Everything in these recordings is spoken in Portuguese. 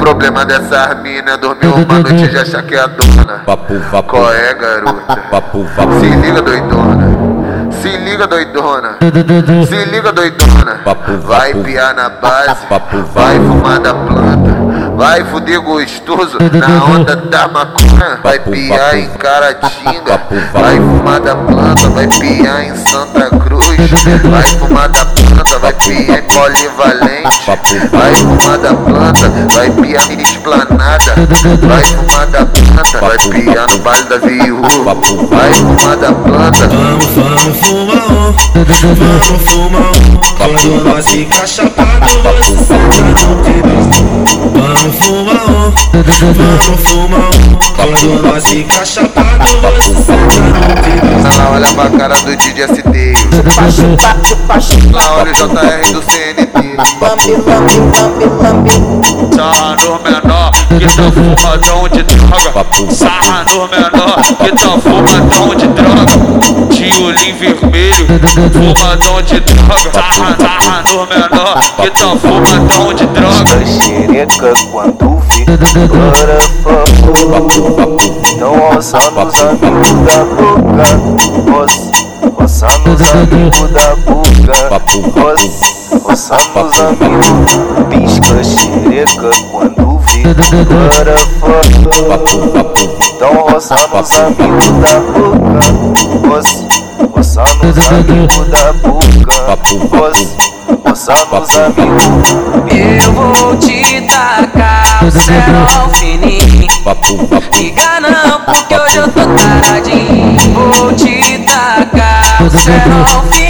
problema dessas mina é dormir uma noite e já achar que é a dona. Papo, papo, Qual é, garota? papo, papo, Se liga, doidona. Se liga, doidona. Se liga, doidona. Vai piar na base. Vai fumar da planta. Vai fuder gostoso na onda da maconha. Vai piar em Caratinga. Vai fumar da planta. Vai piar em Santa Vai fumar da planta. Vai piar em Polivalente. Vai fumar da planta. Vai piar em Esplanada. Vai fumar da planta. Vai piar no baile da viúva. Vai fumar da planta. Vamos, vamos fumar um, vamos fumar um. Quando nós ficar chapado, você senta no piru. Um, fumar um. Quando nós ficar chapado, você senta. Ela olha pra cara do DJ ST. Chupa, chupa, chupa, chupa. Lá olha o JR do CNT. Lambe, lambe, lambe, lambe. Sarra no menor, que tá fumadão de droga. Sarra no menor, que tá fumadão de droga. Tiolim vermelho, fumadão de droga. Sarra, sarra no menor, que tá fumadão de droga. xereca quando vê fogo Então roça nos amigos da boca Roça, roça nos amigos da boca. Roça, roça nos amigos Pisca xereca quando vê fogo papo, papo, Então roça amigos da boca. Roça, roça amigos da boca. Roça, roça amigos Eu vou te tacar o papo, papo, Liga não, porque hoje eu tô taradinho. Vou te tacar o papo,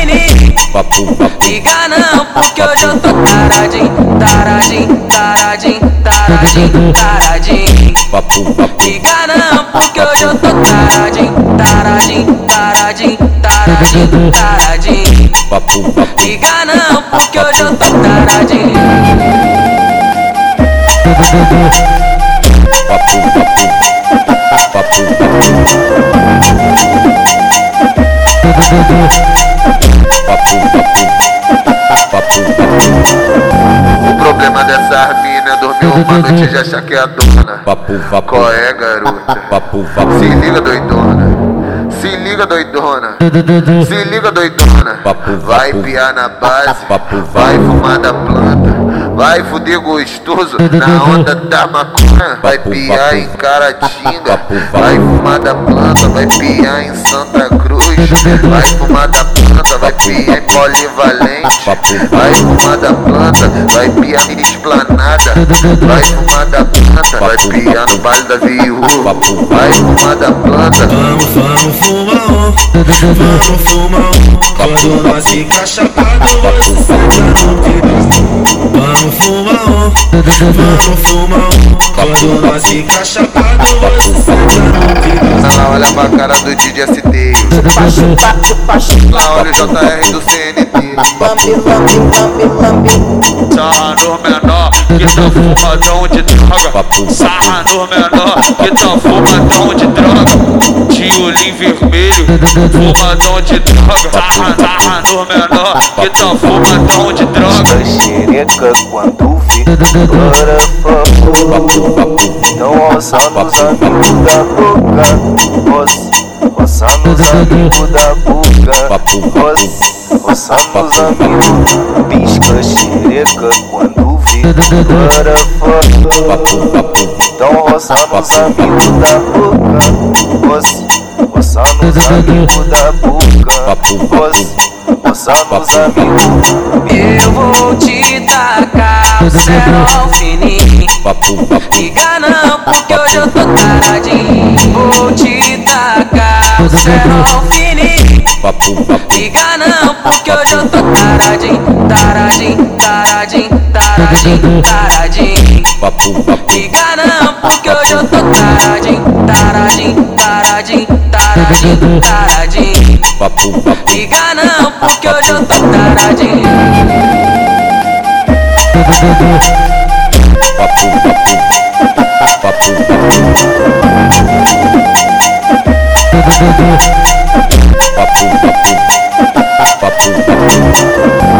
Liga não, porque hoje eu tô taradinho Taradinho, taradinho, taradinho, taradinho. Liga não, porque hoje eu tô taradinho Taradinho, taradinho, taradinho, papo, Liga não, porque hoje eu tô taradinho mina é dormir uma noite e já é a dona. papo, papo, Qual é, garota? papo, Se liga, doidona. Se liga, doidona. Se liga, doidona. Papo, Vai piar na base. Papo, Vai fumar da planta. Vai fuder gostoso na onda da maconha. Vai piar em Caratinga. Vai fumar da planta. Vai piar em Santa Cruz. Vai fumar da planta. Vai piar em Polivalente. Vai fumar da planta. Vai piar em Esplanada. Vai fumar da planta. Vai piar no baile da viúva. Vai fumar da planta. Vamos, vamos fumar um, vamos fumar um. Quando nós ficar chapado, você senta no piru. Vamos fumar um, vamos fumar um. Quando nós ficar chapado, você senta no piru. Ela olha pra cara do DJ ST. Chupa, chupa, chupa, chupa. Lá olha o JR do CNT. Lambe, lambe, lambe, lambe. Sarra no menor, que tá fumadão de droga. Sarra no menor, que tá fumadão de droga. Tiolim vermelho, fumadão de droga. Sarra, sarra no menor, que tá fumadão de droga. Xereca quando vê Bora fogo Então roça nos amigos da boca. Roça, roça nos amigos da boca Papo, papo. Roça, roça nos amigos Pisca xereca. Quando papo, papo, Então roça nos amigos da boca. Roça, roça nos amigos da boca Amigos Eu vou te tacar o fininho. papo, Liga não, porque hoje eu tô taradinho. Vou te tacar o cerol fininho. Liga não, porque hoje eu tô taradinho Taradinho, taradinho, taradinho, taradinho. Liga não, porque hoje eu tô taradinho Taradinho, taradinho, taradinho, taradinho papo, papo, Liga não, porque hoje eu tô taradinho. Papo, papo, papo, papo, papo, papo, papo,